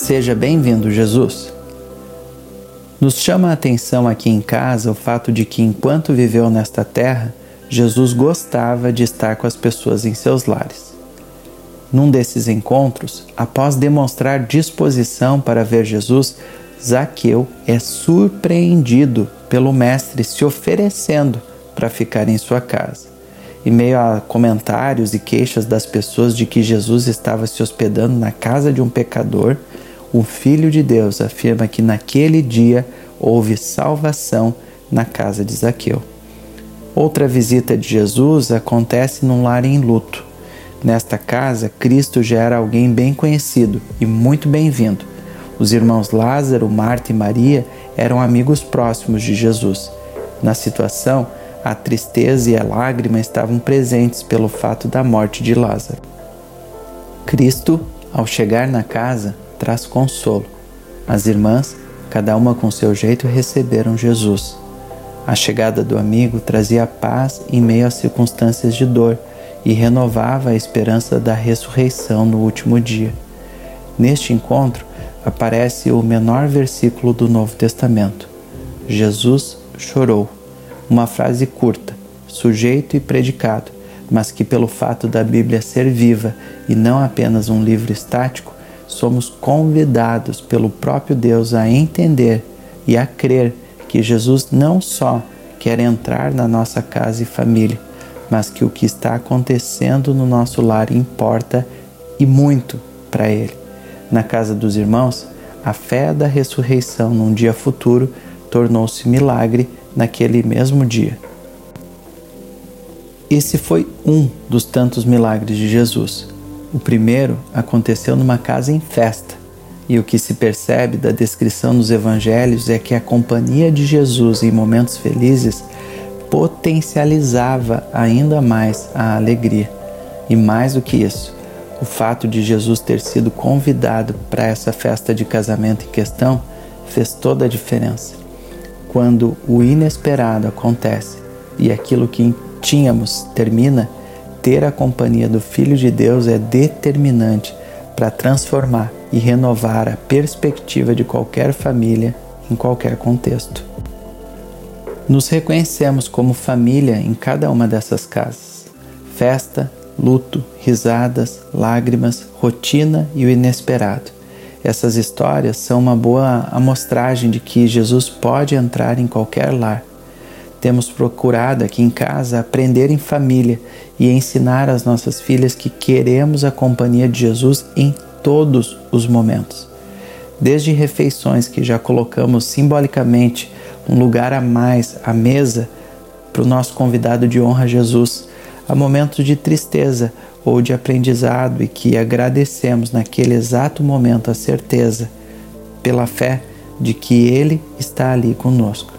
Seja bem-vindo, Jesus. Nos chama a atenção aqui em casa o fato de que, enquanto viveu nesta terra, Jesus gostava de estar com as pessoas em seus lares. Num desses encontros, após demonstrar disposição para ver Jesus, Zaqueu é surpreendido pelo Mestre se oferecendo para ficar em sua casa. Em meio a comentários e queixas das pessoas de que Jesus estava se hospedando na casa de um pecador, o Filho de Deus afirma que naquele dia houve salvação na casa de Zaqueu. Outra visita de Jesus acontece num lar em luto. Nesta casa, Cristo já era alguém bem conhecido e muito bem-vindo. Os irmãos Lázaro, Marta e Maria eram amigos próximos de Jesus. Na situação, a tristeza e a lágrima estavam presentes pelo fato da morte de Lázaro. Cristo, ao chegar na casa, traz consolo. As irmãs, cada uma com seu jeito, receberam Jesus. A chegada do amigo trazia paz em meio às circunstâncias de dor e renovava a esperança da ressurreição no último dia. Neste encontro aparece o menor versículo do Novo Testamento. Jesus chorou. Uma frase curta, sujeito e predicado, mas que, pelo fato da Bíblia ser viva e não apenas um livro estático, somos convidados pelo próprio Deus a entender e a crer que Jesus não só quer entrar na nossa casa e família, mas que o que está acontecendo no nosso lar importa e muito para Ele. Na casa dos irmãos, a fé da ressurreição num dia futuro tornou-se milagre naquele mesmo dia. Esse foi um dos tantos milagres de Jesus o primeiro aconteceu numa casa em festa, e o que se percebe da descrição nos evangelhos é que a companhia de Jesus em momentos felizes potencializava ainda mais a alegria. E mais do que isso, o fato de Jesus ter sido convidado para essa festa de casamento em questão fez toda a diferença. Quando o inesperado acontece e aquilo que tínhamos termina, ter a companhia do Filho de Deus é determinante para transformar e renovar a perspectiva de qualquer família em qualquer contexto. Nos reconhecemos como família em cada uma dessas casas. Festa, luto, risadas, lágrimas, rotina e o inesperado. Essas histórias são uma boa amostragem de que Jesus pode entrar em qualquer lar temos procurado aqui em casa aprender em família e ensinar às nossas filhas que queremos a companhia de Jesus em todos os momentos. Desde refeições que já colocamos simbolicamente um lugar a mais à mesa para o nosso convidado de honra Jesus, a momentos de tristeza ou de aprendizado e que agradecemos naquele exato momento a certeza, pela fé, de que Ele está ali conosco.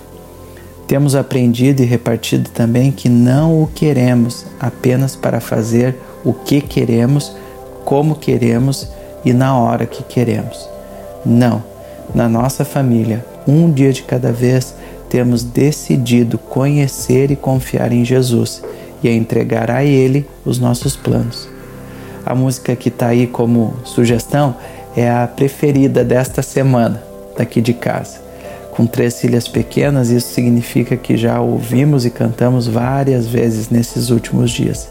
Temos aprendido e repartido também que não o queremos apenas para fazer o que queremos, como queremos e na hora que queremos. Não, na nossa família, um dia de cada vez, temos decidido conhecer e confiar em Jesus e a entregar a Ele os nossos planos. A música que está aí como sugestão é a preferida desta semana, daqui de casa com três filhas pequenas, isso significa que já ouvimos e cantamos várias vezes nesses últimos dias.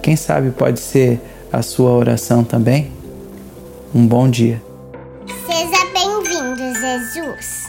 Quem sabe pode ser a sua oração também? Um bom dia. Seja bem-vindo, Jesus.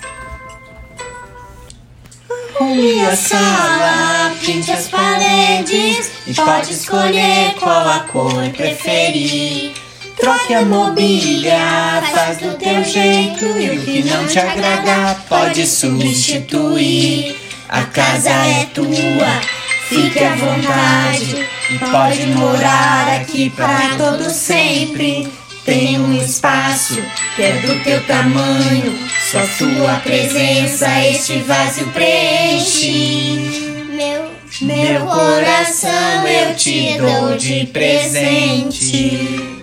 Arrume a sala, pinte as paredes e pode escolher qual a cor preferir. Troque a mobília, faz do teu jeito e o que não te agrada pode substituir. A casa é tua, fique à vontade e pode morar aqui para todo sempre. Tem um espaço que é do teu tamanho, só tua presença este vazio preenche. Meu, Meu coração eu te dou de presente.